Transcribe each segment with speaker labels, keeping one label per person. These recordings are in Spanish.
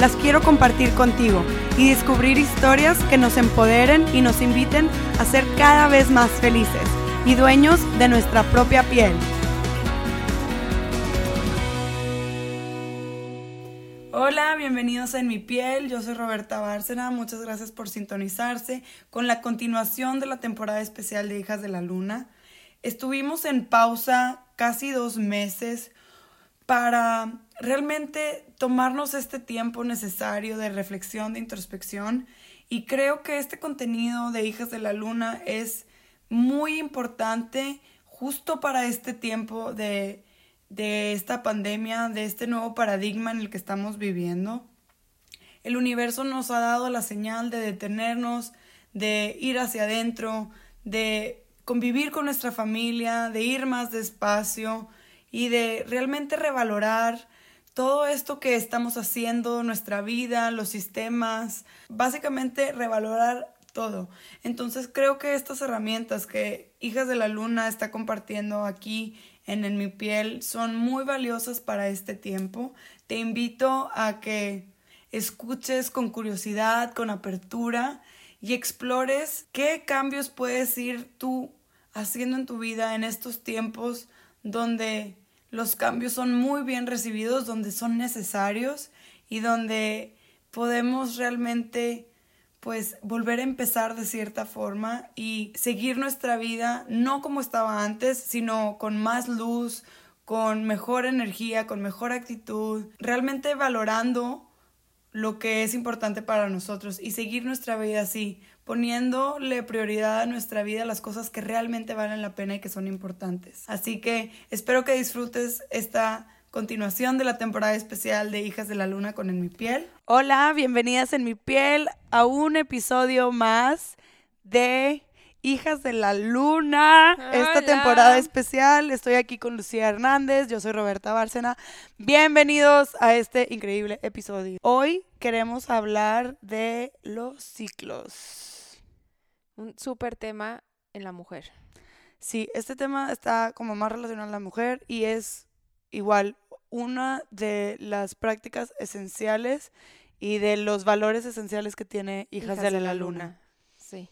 Speaker 1: las quiero compartir contigo y descubrir historias que nos empoderen y nos inviten a ser cada vez más felices y dueños de nuestra propia piel. Hola, bienvenidos En mi piel. Yo soy Roberta Bárcena. Muchas gracias por sintonizarse con la continuación de la temporada especial de Hijas de la Luna. Estuvimos en pausa casi dos meses para realmente tomarnos este tiempo necesario de reflexión, de introspección. Y creo que este contenido de Hijas de la Luna es muy importante justo para este tiempo de de esta pandemia, de este nuevo paradigma en el que estamos viviendo. El universo nos ha dado la señal de detenernos, de ir hacia adentro, de convivir con nuestra familia, de ir más despacio y de realmente revalorar todo esto que estamos haciendo, nuestra vida, los sistemas, básicamente revalorar todo. Entonces creo que estas herramientas que Hijas de la Luna está compartiendo aquí en, mi piel son muy valiosas para este tiempo. Te invito a que escuches con curiosidad, con apertura y explores qué cambios puedes ir tú haciendo en tu vida en estos tiempos donde los cambios son muy bien recibidos, donde son necesarios y donde podemos realmente pues volver a empezar de cierta forma y seguir nuestra vida no como estaba antes, sino con más luz, con mejor energía, con mejor actitud, realmente valorando lo que es importante para nosotros y seguir nuestra vida así, poniéndole prioridad a nuestra vida las cosas que realmente valen la pena y que son importantes. Así que espero que disfrutes esta continuación de la temporada especial de Hijas de la Luna con En mi piel. Hola, bienvenidas en mi piel a un episodio más de Hijas de la Luna, esta temporada especial. Estoy aquí con Lucía Hernández, yo soy Roberta Bárcena. Bienvenidos a este increíble episodio. Hoy queremos hablar de los ciclos.
Speaker 2: Un súper tema en la mujer.
Speaker 1: Sí, este tema está como más relacionado a la mujer y es igual una de las prácticas esenciales y de los valores esenciales que tiene Hijas, de, la, Luna.
Speaker 2: Sí.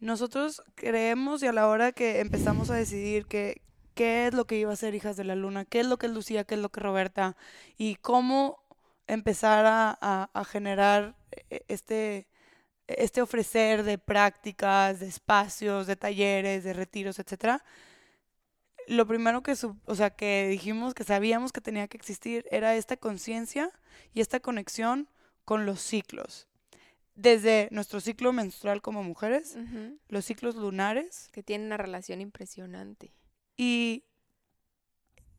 Speaker 1: Nosotros creemos y a la hora que empezamos a decidir que, qué es lo que iba a ser Hijas de la Luna, qué es lo que es Lucía, qué es lo que Roberta y cómo empezar a, a generar e, este, este ofrecer de prácticas, de espacios, de talleres, de retiros, etcétera, lo primero que, o sea, que dijimos que sabíamos que tenía que existir era esta conciencia y esta conexión con los ciclos. Desde nuestro ciclo menstrual como mujeres, los ciclos lunares.
Speaker 2: Que tienen una relación impresionante.
Speaker 1: Y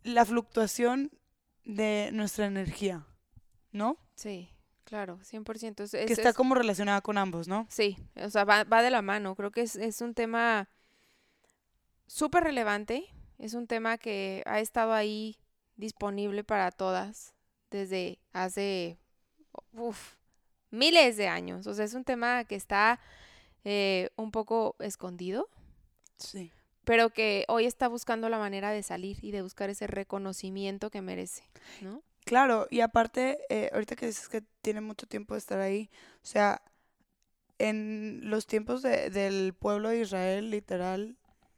Speaker 1: la fluctuación de nuestra energía, ¿no?
Speaker 2: Sí, claro, 100%. Es,
Speaker 1: que está como relacionada con ambos, ¿no?
Speaker 2: Sí, o sea, va, va de la mano. Creo que es, es un tema súper relevante es un tema que ha estado ahí disponible para todas desde hace miles de años. O sea, es un tema que está eh, un poco escondido.
Speaker 1: Sí.
Speaker 2: Pero que hoy está buscando la manera de salir y de buscar ese reconocimiento que merece, ¿no?
Speaker 1: Claro, y aparte, eh, ahorita que dices que tiene mucho tiempo de estar ahí, o sea, en los tiempos de, del pueblo de Israel, literal,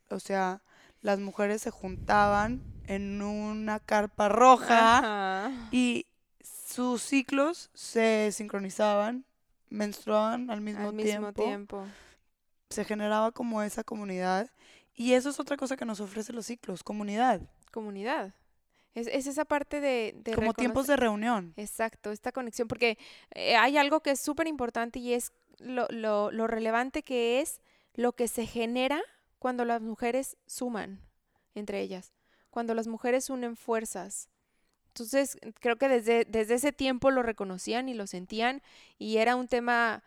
Speaker 1: o sea, las mujeres se juntaban en una carpa roja y sus ciclos se sincronizaban, menstruaban al mismo,
Speaker 2: al mismo tiempo.
Speaker 1: Se generaba como esa comunidad y eso es otra cosa que nos ofrece los ciclos, comunidad.
Speaker 2: Comunidad. Es, esa parte de...
Speaker 1: como tiempos de reunión.
Speaker 2: Exacto, esta conexión, porque eh, hay algo que es súper importante y es lo, lo, lo relevante que es lo que se genera cuando las mujeres suman entre ellas, cuando las mujeres unen fuerzas, Entonces, creo que desde, desde ese tiempo lo reconocían y lo sentían y era un tema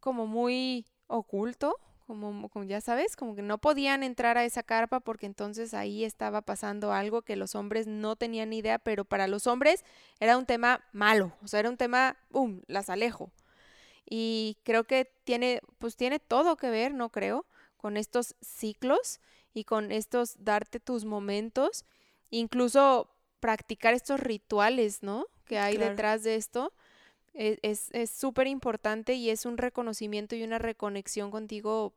Speaker 2: como muy oculto, como, como, ya sabes, como que no podían entrar a esa carpa porque entonces ahí estaba pasando algo que los hombres no tenían ni idea, pero para los hombres era un tema malo, o sea, era un tema, ¡pum!, las alejo. Y creo que tiene, pues tiene todo que ver, no creo, con estos ciclos y con estos darte tus momentos, incluso practicar estos rituales, ¿no? Que hay detrás de esto. Es súper importante y es un reconocimiento y una reconexión contigo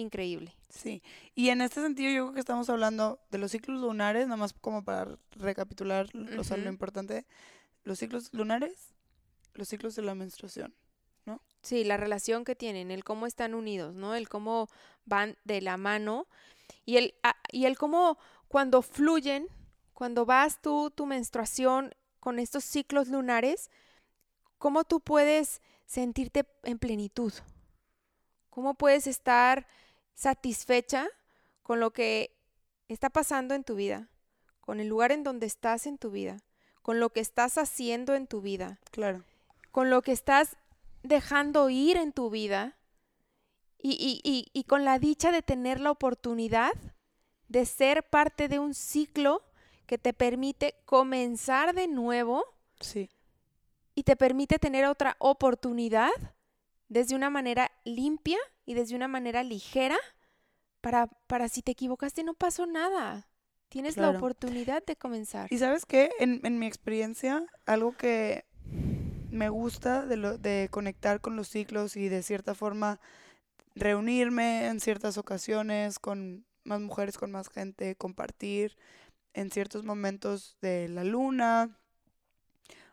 Speaker 2: increíble.
Speaker 1: Sí, y en este sentido yo creo que estamos hablando de los ciclos lunares, nada más como para recapitular o sea, lo importante, los ciclos lunares, los ciclos de la menstruación, ¿no?
Speaker 2: Sí, la relación que tienen, el cómo están unidos, ¿no? El cómo van de la mano y el, ah, y el cómo cuando fluyen, cuando vas tú, tu menstruación con estos ciclos lunares, cómo tú puedes sentirte en plenitud, cómo puedes estar satisfecha con lo que está pasando en tu vida, con el lugar en donde estás en tu vida, con lo que estás haciendo en tu vida.
Speaker 1: Claro.
Speaker 2: Con lo que estás dejando ir en tu vida y, y, y, y con la dicha de tener la oportunidad de ser parte de un ciclo que te permite comenzar de nuevo.
Speaker 1: Sí.
Speaker 2: Y te permite tener otra oportunidad desde una manera limpia y desde una manera ligera para, para si te equivocaste no pasó nada. Tienes la oportunidad de comenzar.
Speaker 1: Y sabes qué, en, en mi experiencia, algo que me gusta de, lo, de conectar con los ciclos y de cierta forma reunirme en ciertas ocasiones con más mujeres, con más gente, compartir en ciertos momentos de la luna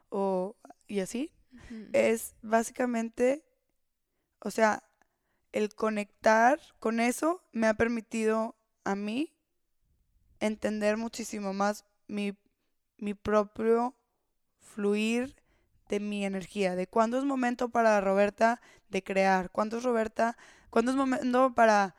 Speaker 1: o y así, es básicamente, o sea, el conectar con eso me ha permitido a mí entender muchísimo más mi, mi propio fluir de mi energía, de cuándo es momento para Roberta de crear, cuándo es Roberta, cuándo es momento para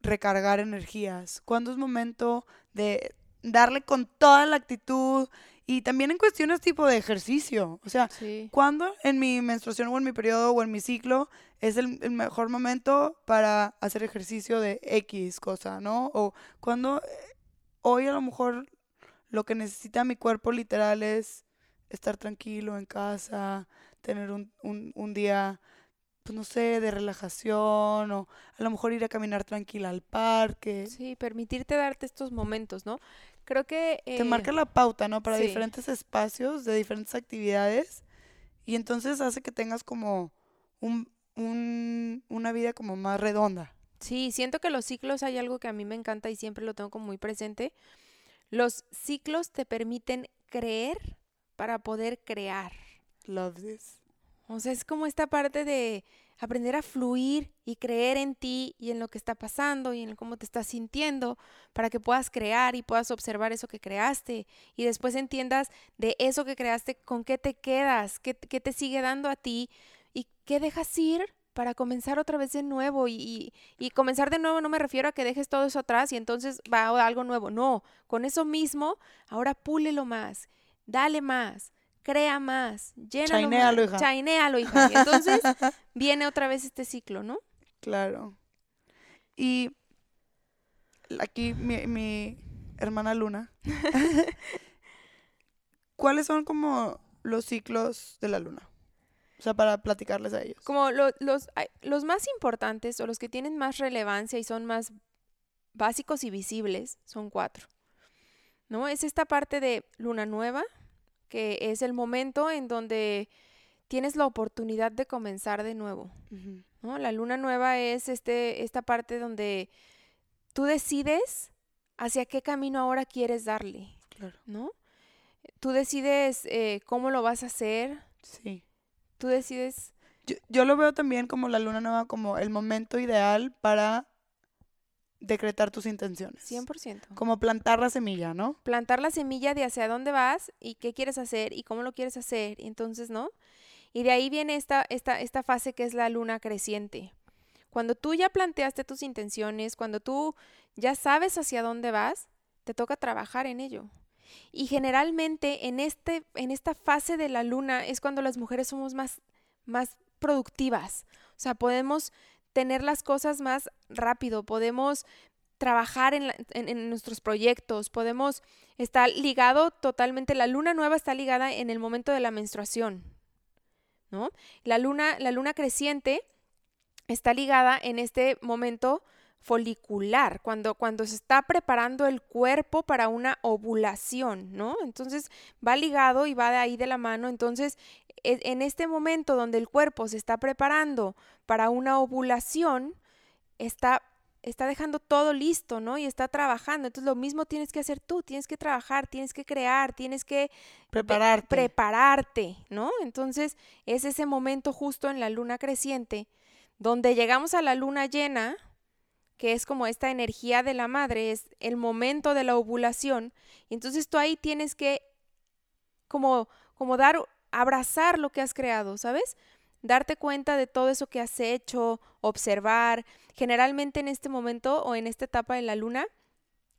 Speaker 1: recargar energías, cuándo es momento de darle con toda la actitud y también en cuestiones tipo de ejercicio. O sea, cuando en mi menstruación o en mi periodo o en mi ciclo es el, mejor momento para hacer ejercicio de X cosa, ¿no? O cuando hoy a lo mejor lo que necesita mi cuerpo literal es estar tranquilo en casa, tener un, un, un día pues no sé, de relajación o a lo mejor ir a caminar tranquila al parque.
Speaker 2: Sí, permitirte darte estos momentos, ¿no? Creo que...
Speaker 1: Te marca eh, la pauta, ¿no? Para diferentes espacios, de diferentes actividades. Y entonces hace que tengas como un, un, una vida como más redonda.
Speaker 2: Sí, siento que los ciclos hay algo que a mí me encanta y siempre lo tengo como muy presente. Los ciclos te permiten creer para poder crear.
Speaker 1: Love this.
Speaker 2: O sea, es como esta parte de aprender a fluir y creer en ti y en lo que está pasando y en cómo te estás sintiendo para que puedas crear y puedas observar eso que creaste y después entiendas de eso que creaste con qué te quedas, qué, te sigue dando a ti y qué dejas ir para comenzar otra vez de nuevo. Y, y, comenzar de nuevo no me refiero a que dejes todo eso atrás y entonces va algo nuevo, no, con eso mismo ahora púlelo más, dale más, crea más, llénalo chainéalo, hija. Chainéalo, hija. Y entonces viene otra vez este ciclo, ¿no?
Speaker 1: Claro. Y aquí mi, mi hermana Luna. ¿Cuáles son como los ciclos de la luna? O sea, para platicarles a ellos.
Speaker 2: Como los, los más importantes o los que tienen más relevancia y son más básicos y visibles son cuatro. ¿No? Es esta parte de luna nueva, que es el momento en donde tienes la oportunidad de comenzar de nuevo. ¿no? La luna nueva es este, esta parte donde tú decides hacia qué camino ahora quieres darle.
Speaker 1: Claro.
Speaker 2: ¿No? Tú decides eh, cómo lo vas a hacer.
Speaker 1: Sí.
Speaker 2: Tú decides.
Speaker 1: Yo, yo, lo veo también como la luna nueva, como el momento ideal para decretar tus intenciones.
Speaker 2: 100%.
Speaker 1: Como plantar la semilla, ¿no?
Speaker 2: Plantar la semilla de hacia dónde vas y qué quieres hacer y cómo lo quieres hacer. Y entonces, ¿no? Y de ahí viene esta, esta, esta fase que es la luna creciente. Cuando tú ya planteaste tus intenciones, cuando tú ya sabes hacia dónde vas, te toca trabajar en ello. Y generalmente en, este, en esta fase de la luna es cuando las mujeres somos más, más productivas. O sea, podemos tener las cosas más rápido, podemos trabajar en, en, nuestros proyectos, podemos estar ligado totalmente, la luna nueva está ligada en el momento de la menstruación, ¿no? La luna, la luna creciente está ligada en este momento folicular, cuando, cuando se está preparando el cuerpo para una ovulación, ¿no? Entonces va ligado y va de ahí de la mano. Entonces, e, en este momento donde el cuerpo se está preparando para una ovulación, está, está dejando todo listo, ¿no? Y está trabajando. Entonces, lo mismo tienes que hacer tú, tienes que trabajar, tienes que crear, tienes que
Speaker 1: prepararte,
Speaker 2: prepararte ¿no? Entonces, es ese momento justo en la luna creciente donde llegamos a la luna llena, que es como esta energía de la madre, es el momento de la ovulación, y entonces tú ahí tienes que como, como dar, abrazar lo que has creado, ¿sabes? Darte cuenta de todo eso que has hecho, observar. Generalmente en este momento o en esta etapa de la luna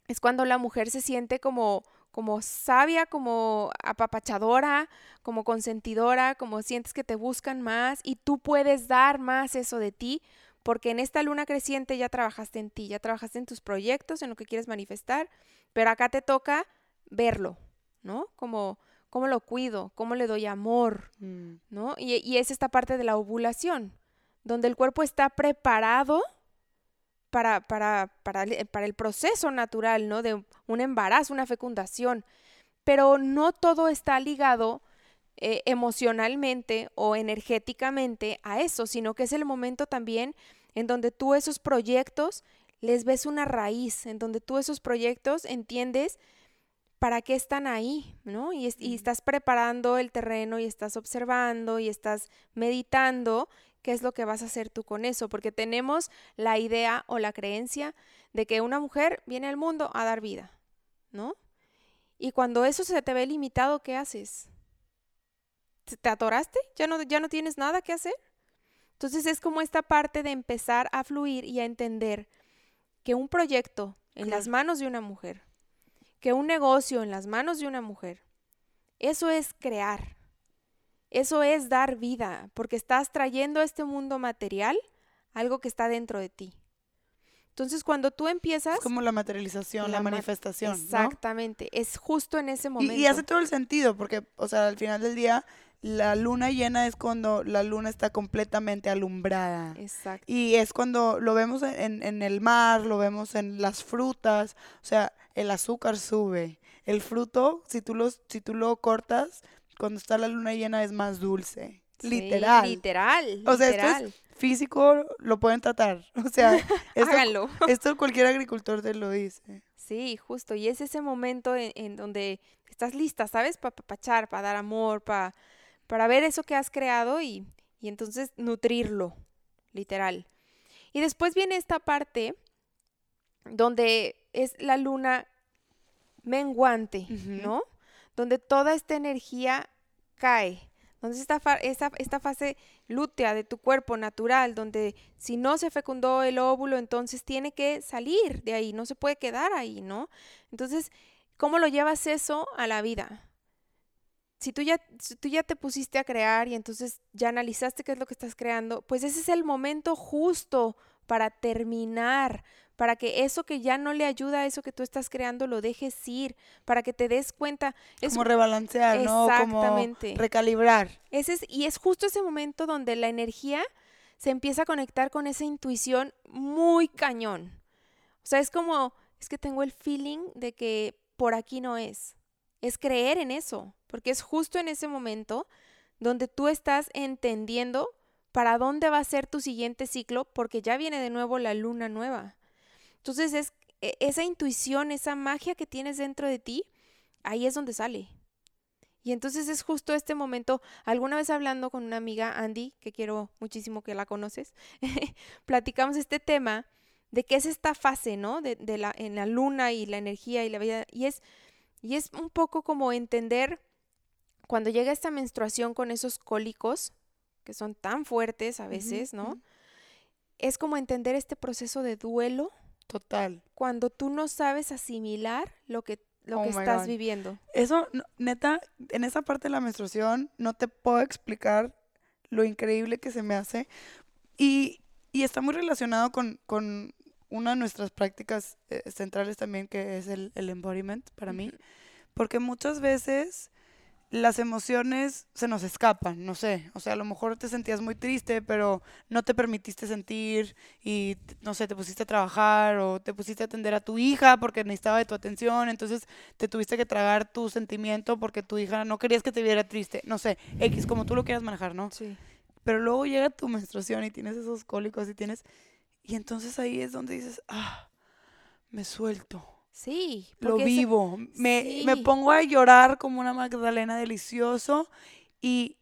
Speaker 2: es cuando la mujer se siente como como sabia, como apapachadora, como consentidora, como sientes que te buscan más y tú puedes dar más eso de ti, porque en esta luna creciente ya trabajaste en ti, ya trabajaste en tus proyectos, en lo que quieres manifestar, pero acá te toca verlo, ¿no? Como cómo lo cuido, cómo le doy amor, mm. ¿no? Y, y es esta parte de la ovulación, donde el cuerpo está preparado para, para, para, para el proceso natural, ¿no? De un embarazo, una fecundación. Pero no todo está ligado eh, emocionalmente o energéticamente a eso, sino que es el momento también en donde tú esos proyectos les ves una raíz, en donde tú esos proyectos entiendes para qué están ahí, ¿no? Y, y, estás preparando el terreno y estás observando y estás meditando qué es lo que vas a hacer tú con eso, porque tenemos la idea o la creencia de que una mujer viene al mundo a dar vida, ¿no? Y cuando eso se te ve limitado, ¿qué haces? ¿Te atoraste? ¿Ya no, ya no tienes nada que hacer? Entonces es como esta parte de empezar a fluir y a entender que un proyecto en las manos de una mujer, que un negocio en las manos de una mujer, eso es crear, eso es dar vida, porque estás trayendo a este mundo material algo que está dentro de ti. Entonces, cuando tú empiezas...
Speaker 1: Es como la materialización, la, manifestación.
Speaker 2: Exactamente, es justo en ese momento.
Speaker 1: Y, hace todo el sentido, porque, o sea, al final del día, la luna llena es cuando la luna está completamente alumbrada.
Speaker 2: Exacto.
Speaker 1: Y es cuando lo vemos en, en el mar, lo vemos en las frutas, o sea, el azúcar sube. El fruto, si tú, los, si tú lo cortas, cuando está la luna llena es más dulce. literal.
Speaker 2: Literal.
Speaker 1: O sea, esto es físico, lo pueden tratar. O sea, esto,
Speaker 2: Háganlo.
Speaker 1: esto cualquier agricultor te lo dice.
Speaker 2: Sí, justo. Y es ese momento en, donde estás lista, ¿sabes? Para papachar, para dar amor, para, para ver eso que has creado y, y entonces nutrirlo, literal. Y después viene esta parte donde es la luna menguante, ¿no? donde toda esta energía cae, donde esta, esta, esta fase lútea de tu cuerpo natural, donde si no se fecundó el óvulo, entonces tiene que salir de ahí, no se puede quedar ahí, ¿no? Entonces, ¿cómo lo llevas eso a la vida? Si tú ya, si tú ya te pusiste a crear y entonces ya analizaste qué es lo que estás creando, pues ese es el momento justo para terminar, para que eso que ya no le ayuda a eso que tú estás creando lo dejes ir, para que te des cuenta.
Speaker 1: Es como rebalancear, ¿no? Exactamente. Como recalibrar.
Speaker 2: Ese es, y es justo ese momento donde la energía se empieza a conectar con esa intuición muy cañón. O sea, es como, es que tengo el feeling de que por aquí no es. Es creer en eso, porque es justo en ese momento donde tú estás entendiendo para dónde va a ser tu siguiente ciclo, porque ya viene de nuevo la luna nueva. Entonces es e, esa intuición, esa magia que tienes dentro de ti, ahí es donde sale. Y entonces es justo este momento, alguna vez hablando con una amiga, Andy, que quiero muchísimo que la conoces, platicamos este tema de qué es esta fase, ¿no? De, de, la, en la luna y la energía y la vida. Y es, y es un poco como entender cuando llega esta menstruación con esos cólicos, que son tan fuertes a veces, ¿no? Es como entender este proceso de duelo
Speaker 1: Total.
Speaker 2: Cuando tú no sabes asimilar lo que, lo
Speaker 1: Oh
Speaker 2: que estás
Speaker 1: God.
Speaker 2: viviendo.
Speaker 1: Eso, no- neta, en esa parte de la menstruación no te puedo explicar lo increíble que se me hace. Y, y está muy relacionado con, con una de nuestras prácticas eh, centrales también, que es el, el embodiment para mí. Porque muchas veces las emociones se nos escapan, no sé. O sea, a lo mejor te sentías muy triste, pero no te permitiste sentir y, no sé, te pusiste a trabajar o te pusiste a atender a tu hija porque necesitaba de tu atención. Entonces te tuviste que tragar tu sentimiento porque tu hija no querías que te viera triste. No sé, X, como tú lo quieras manejar, ¿no?
Speaker 2: Sí.
Speaker 1: Pero luego llega tu menstruación y tienes esos cólicos y tienes... Y entonces ahí es donde dices, ah, me suelto
Speaker 2: Sí.
Speaker 1: lo vivo. Me, me
Speaker 2: sí.
Speaker 1: pongo a llorar como una Magdalena delicioso y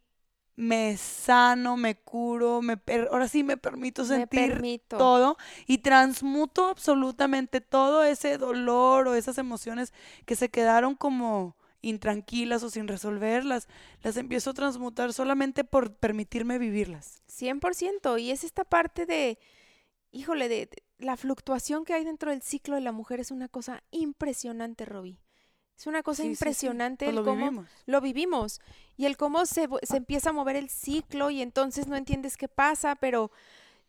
Speaker 1: me sano, me curo, me per- ahora sí me permito
Speaker 2: me
Speaker 1: sentir
Speaker 2: permito.
Speaker 1: todo y transmuto absolutamente todo ese dolor o esas emociones que se quedaron como intranquilas o sin resolverlas, las empiezo a transmutar solamente por permitirme vivirlas.
Speaker 2: 100%. Y es esta parte de, híjole, de, de la fluctuación que hay dentro del ciclo de la mujer es una cosa impresionante, Robbie. Es una cosa
Speaker 1: Sí, sí, sí,
Speaker 2: impresionante
Speaker 1: pues
Speaker 2: el
Speaker 1: lo
Speaker 2: cómo
Speaker 1: vivimos.
Speaker 2: lo vivimos y el cómo se, se empieza a mover el ciclo y entonces no entiendes qué pasa, pero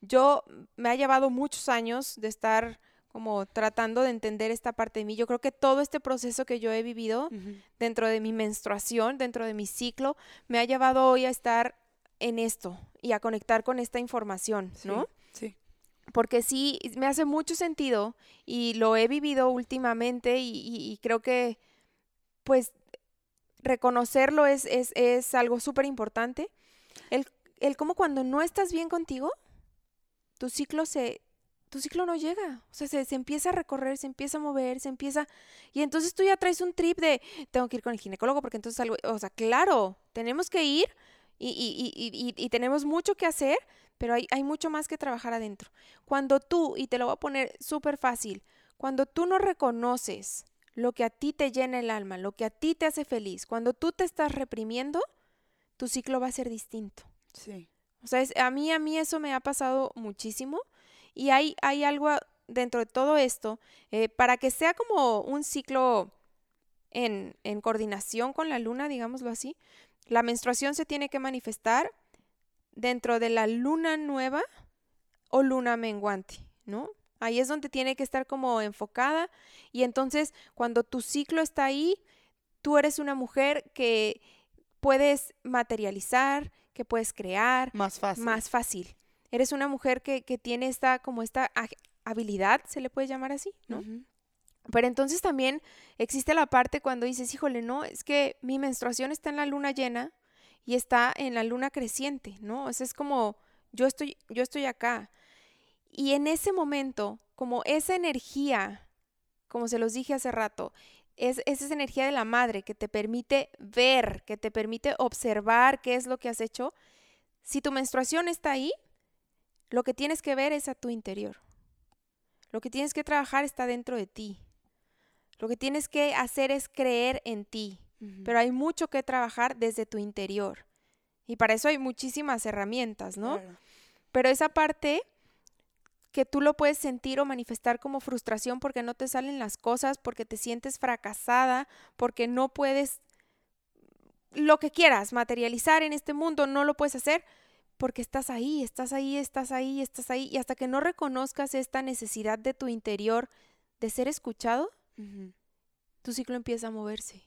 Speaker 2: yo me ha llevado muchos años de estar como tratando de entender esta parte de mí. Yo creo que todo este proceso que yo he vivido dentro de mi menstruación, dentro de mi ciclo, me ha llevado hoy a estar en esto y a conectar con esta información, ¿no?
Speaker 1: Sí.
Speaker 2: Porque sí, me hace mucho sentido y lo he vivido últimamente y, y- y creo que, pues, reconocerlo es, es, es algo súper importante. El, el cómo cuando no estás bien contigo, tu ciclo se... Tu ciclo no llega, o sea, se, se empieza a recorrer, se empieza a mover, se empieza... Y entonces tú ya traes un trip de, tengo que ir con el ginecólogo porque entonces algo... O sea, claro, tenemos que ir y, y- y- y- tenemos mucho que hacer, pero hay, hay mucho más que trabajar adentro. Cuando tú, y te lo voy a poner súper fácil, cuando tú no reconoces lo que a ti te llena el alma, lo que a ti te hace feliz, cuando tú te estás reprimiendo, tu ciclo va a ser distinto.
Speaker 1: Sí.
Speaker 2: O sea, es- a mí, a mí eso me ha pasado muchísimo y hay, hay algo dentro de todo esto, eh, para que sea como un ciclo en, en coordinación con la luna, digámoslo así, la menstruación se tiene que manifestar dentro de la luna nueva o luna menguante, ¿no? Ahí es donde tiene que estar como enfocada y entonces cuando tu ciclo está ahí, tú eres una mujer que puedes materializar, que puedes crear,
Speaker 1: Más fácil.
Speaker 2: más fácil. Eres una mujer que, que tiene esta, como esta habilidad, se le puede llamar así, ¿no? Pero entonces también existe la parte cuando dices, híjole, no, es que mi menstruación está en la luna llena y está en la luna creciente, ¿no? O sea, es como, yo estoy, yo estoy acá. Y en ese momento, como esa energía, como se los dije hace rato, es, es esa energía de la madre que te permite ver, que te permite observar qué es lo que has hecho. Si tu menstruación está ahí, lo que tienes que ver es a tu interior. Lo que tienes que trabajar está dentro de ti. Lo que tienes que hacer es creer en ti. Pero hay mucho que trabajar desde tu interior. Y para eso hay muchísimas herramientas, ¿no?
Speaker 1: Claro.
Speaker 2: Pero esa parte que tú lo puedes sentir o manifestar como frustración porque no te salen las cosas, porque te sientes fracasada, porque no puedes lo que quieras materializar en este mundo, no lo puedes hacer porque estás ahí, estás ahí, estás ahí, estás ahí. Y hasta que no reconozcas esta necesidad de tu interior de ser escuchado, tu ciclo empieza a moverse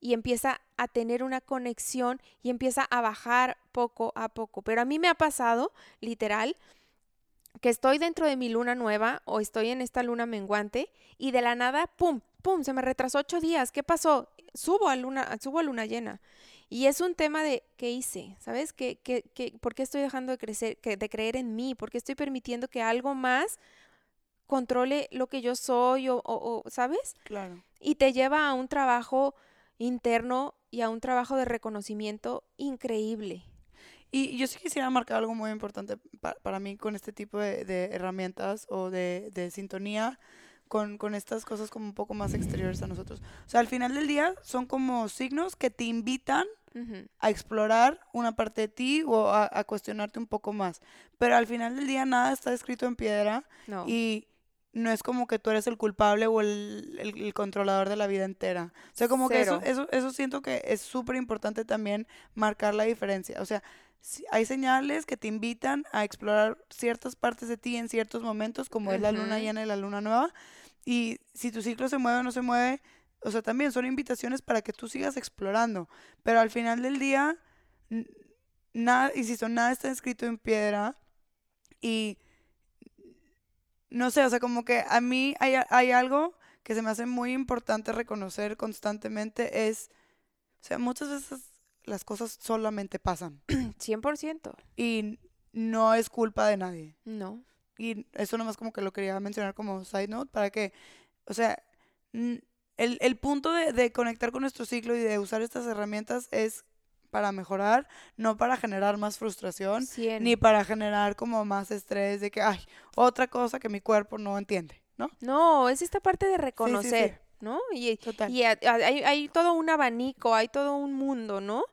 Speaker 2: y empieza a tener una conexión y empieza a bajar poco a poco. Pero a mí me ha pasado, literal, que estoy dentro de mi luna nueva o estoy en esta luna menguante y de la nada, pum, pum, se me retrasó ocho días. ¿Qué pasó? Subo a luna, subo a luna llena. Y es un tema de qué hice, ¿sabes? ¿Qué, qué, qué, ¿Por qué estoy dejando de crecer, que- de creer en mí? ¿Por qué estoy permitiendo que algo más controle lo que yo soy o, o- o ¿sabes?
Speaker 1: Claro.
Speaker 2: y te lleva a un trabajo interno y a un trabajo de reconocimiento increíble.
Speaker 1: Y yo sí quisiera marcar algo muy importante pa- para mí con este tipo de, de herramientas o de, de sintonía con, con estas cosas como un poco más exteriores a nosotros. O sea, al final del día son como signos que te invitan a explorar una parte de ti o a, a cuestionarte un poco más. Pero al final del día nada está escrito en piedra
Speaker 2: No.
Speaker 1: y, no es como que tú eres el culpable o el, el- el controlador de la vida entera. O sea, como que eso, eso, eso siento que es súper importante también marcar la diferencia. O sea, hay señales que te invitan a explorar ciertas partes de ti en ciertos momentos, como es la luna llena y la luna nueva. Y si tu ciclo se mueve o no se mueve, o sea, también son invitaciones para que tú sigas explorando. Pero al final del día, nada, insisto, nada está escrito en piedra. Y no sé, o sea, como que a mí hay, hay algo que se me hace muy importante reconocer constantemente, es, o sea, muchas veces las cosas solamente pasan
Speaker 2: 100%.
Speaker 1: y no es culpa de nadie.
Speaker 2: No.
Speaker 1: Y eso nomás como que lo quería mencionar como side note para que, o sea, el, el punto de, de conectar con nuestro ciclo y de usar estas herramientas es para mejorar, no para generar más frustración,
Speaker 2: 100.
Speaker 1: ni para generar como más estrés de que, ay, otra cosa que mi cuerpo no entiende, ¿no?
Speaker 2: No, es esta parte de
Speaker 1: sí.
Speaker 2: reconocer, ¿no? Y,
Speaker 1: Total.
Speaker 2: y a- a- hay, hay todo un abanico, hay todo un mundo, ¿no?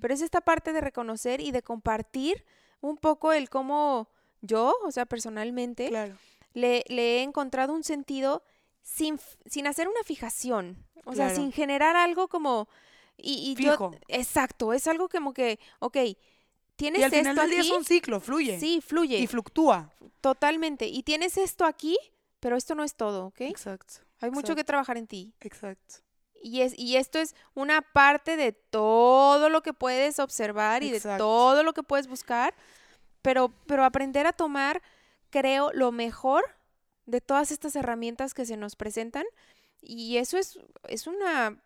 Speaker 2: Pero es esta parte de reconocer y de compartir un poco el cómo yo, o sea, personalmente,
Speaker 1: Claro.
Speaker 2: le, le he encontrado un sentido sin, sin hacer una fijación, o sea, sin generar algo como... Y, y yo-
Speaker 1: Fijo.
Speaker 2: exacto, es algo como que, ok, tienes
Speaker 1: Y al final
Speaker 2: esto
Speaker 1: del día
Speaker 2: aquí,
Speaker 1: es un ciclo, fluye.
Speaker 2: sí, fluye,
Speaker 1: Y fluctúa.
Speaker 2: totalmente, y tienes esto aquí, pero esto no es todo, ¿ok?
Speaker 1: Exacto.
Speaker 2: Hay mucho que trabajar en ti.
Speaker 1: Exacto.
Speaker 2: Y, es, y esto es una parte de todo lo que puedes observar y de todo lo que puedes buscar, pero, pero aprender a tomar, creo, lo mejor de todas estas herramientas que se nos presentan. Y eso es, es, una,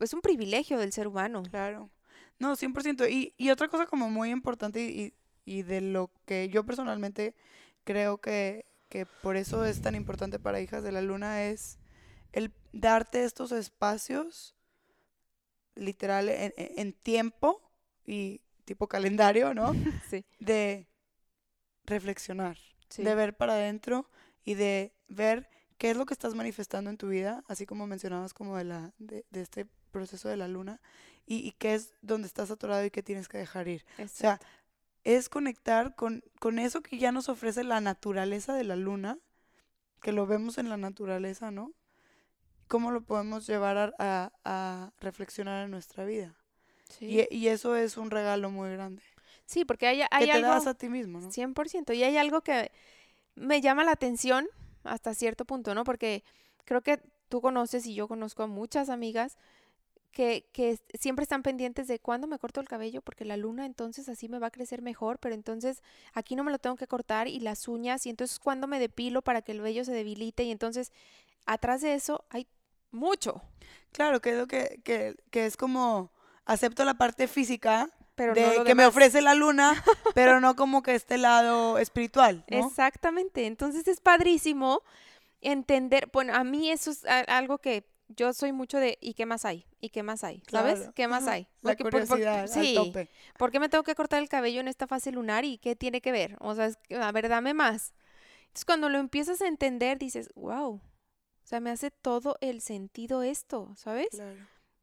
Speaker 2: es un privilegio del ser humano.
Speaker 1: Claro. No, 100%. Y, y otra cosa como muy importante y, y de lo que yo personalmente creo que, que por eso es tan importante para Hijas de la Luna es el darte estos espacios literal en, en- tiempo y tipo calendario, ¿no?
Speaker 2: Sí.
Speaker 1: De reflexionar,
Speaker 2: Sí.
Speaker 1: de ver para adentro y de ver qué es lo que estás manifestando en tu vida, así como mencionabas como de, la, de, de este proceso de la luna, y, y qué es donde estás atorado y qué tienes que dejar ir. O sea, es conectar con, con eso que ya nos ofrece la naturaleza de la luna, que lo vemos en la naturaleza, ¿no? ¿Cómo lo podemos llevar a, a- a reflexionar en nuestra vida?
Speaker 2: sí.
Speaker 1: Y, y eso es un regalo muy grande.
Speaker 2: Sí, porque hay,
Speaker 1: Que
Speaker 2: hay
Speaker 1: te
Speaker 2: algo...
Speaker 1: das a ti mismo, ¿no?
Speaker 2: 100%. Y hay algo que me llama la atención hasta cierto punto, ¿no? Porque creo que tú conoces y yo conozco a muchas amigas que, siempre están pendientes de cuándo me corto el cabello, porque la luna entonces así me va a crecer mejor, pero entonces aquí no me lo tengo que cortar y las uñas, y entonces cuándo me depilo para que el vello se debilite, y entonces atrás de eso hay mucho,
Speaker 1: Claro, que es lo que, que, que es como acepto la parte física
Speaker 2: pero
Speaker 1: de
Speaker 2: no
Speaker 1: que me ofrece la luna, pero no como que este lado espiritual, ¿no?
Speaker 2: Exactamente. Entonces es padrísimo entender, bueno, a mí eso es algo que yo soy mucho de ¿y qué más hay? ¿Y qué más hay? ¿Sabes?
Speaker 1: Claro.
Speaker 2: ¿Qué más hay?
Speaker 1: La
Speaker 2: Porque por- por-
Speaker 1: curiosidad al
Speaker 2: sí.
Speaker 1: tope.
Speaker 2: ¿Por qué me tengo que cortar el cabello en esta fase lunar y qué tiene que ver? O sea, es que, a ver, dame más. Entonces cuando lo empiezas a entender dices, wow. O sea, me hace todo el sentido esto, ¿sabes?
Speaker 1: Claro.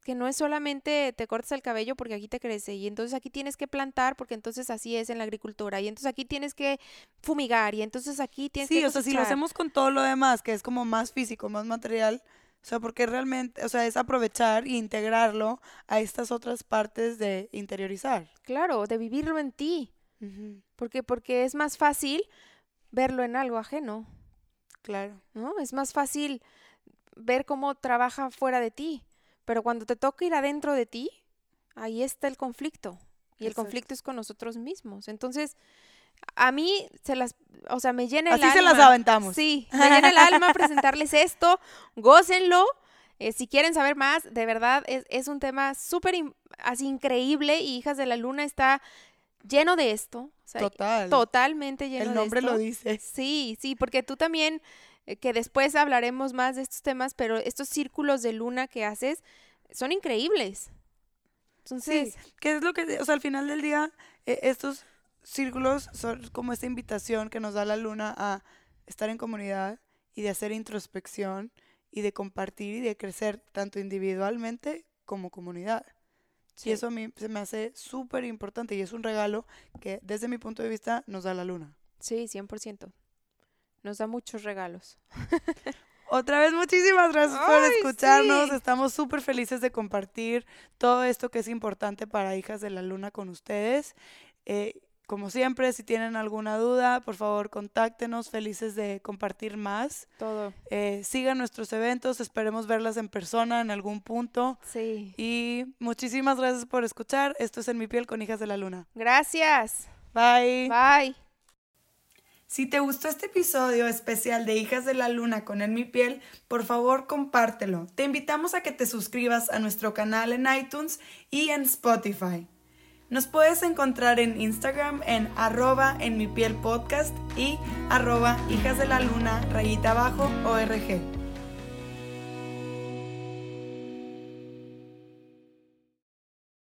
Speaker 2: que no es solamente te cortas el cabello porque aquí te crece y entonces aquí tienes que plantar porque entonces así es en la agricultura y entonces aquí tienes que fumigar y entonces aquí tienes
Speaker 1: Sí,
Speaker 2: que
Speaker 1: o sea, si lo hacemos con todo lo demás, que es como más físico, más material, o sea, porque realmente, o sea, es aprovechar e integrarlo a estas otras partes de interiorizar.
Speaker 2: Claro, de vivirlo en ti, porque porque es más fácil verlo en algo ajeno,
Speaker 1: Claro.
Speaker 2: ¿no? Es más fácil ver cómo trabaja fuera de ti, pero cuando te toca ir adentro de ti, ahí está el conflicto. Y el conflicto es con nosotros mismos. Entonces, a mí se las, o sea, me llena el
Speaker 1: Así se las
Speaker 2: alma.
Speaker 1: aventamos.
Speaker 2: Sí, me llena el alma presentarles esto. Gócenlo. Eh, si quieren saber más, de verdad, es, es un tema súper in- así increíble y Hijas de la Luna está lleno de esto. O sea,
Speaker 1: Total.
Speaker 2: totalmente lleno
Speaker 1: El
Speaker 2: de
Speaker 1: nombre
Speaker 2: esto.
Speaker 1: lo dice.
Speaker 2: Sí, sí, porque tú también, eh, que después hablaremos más de estos temas, pero estos círculos de luna que haces son increíbles. Entonces,
Speaker 1: Sí, que es lo que, o sea, al final del día, eh, estos círculos son como esta invitación que nos da la luna a estar en comunidad y de hacer introspección y de compartir y de crecer tanto individualmente como comunidad.
Speaker 2: Sí.
Speaker 1: Y eso a mí se me hace súper importante y es un regalo que desde mi punto de vista nos da la luna.
Speaker 2: sí, 100%. nos da muchos regalos.
Speaker 1: Otra vez, muchísimas gracias por escucharnos. Estamos súper felices de compartir todo esto que es importante para Hijas de la Luna con ustedes. Eh, como siempre, si tienen alguna duda, por favor, contáctenos. Felices de compartir más.
Speaker 2: Todo.
Speaker 1: Eh, sigan nuestros eventos. Esperemos verlas en persona en algún punto.
Speaker 2: Sí.
Speaker 1: Y muchísimas gracias por escuchar. Esto es En mi piel con Hijas de la Luna.
Speaker 2: Gracias.
Speaker 1: Bye.
Speaker 2: Bye.
Speaker 1: Si te gustó este episodio especial de Hijas de la Luna con En mi piel, por favor compártelo. Te invitamos a que te suscribas a nuestro canal en iTunes y en Spotify. Nos puedes encontrar en Instagram en arroba en mi piel podcast y arroba hijas de la luna rayita abajo org.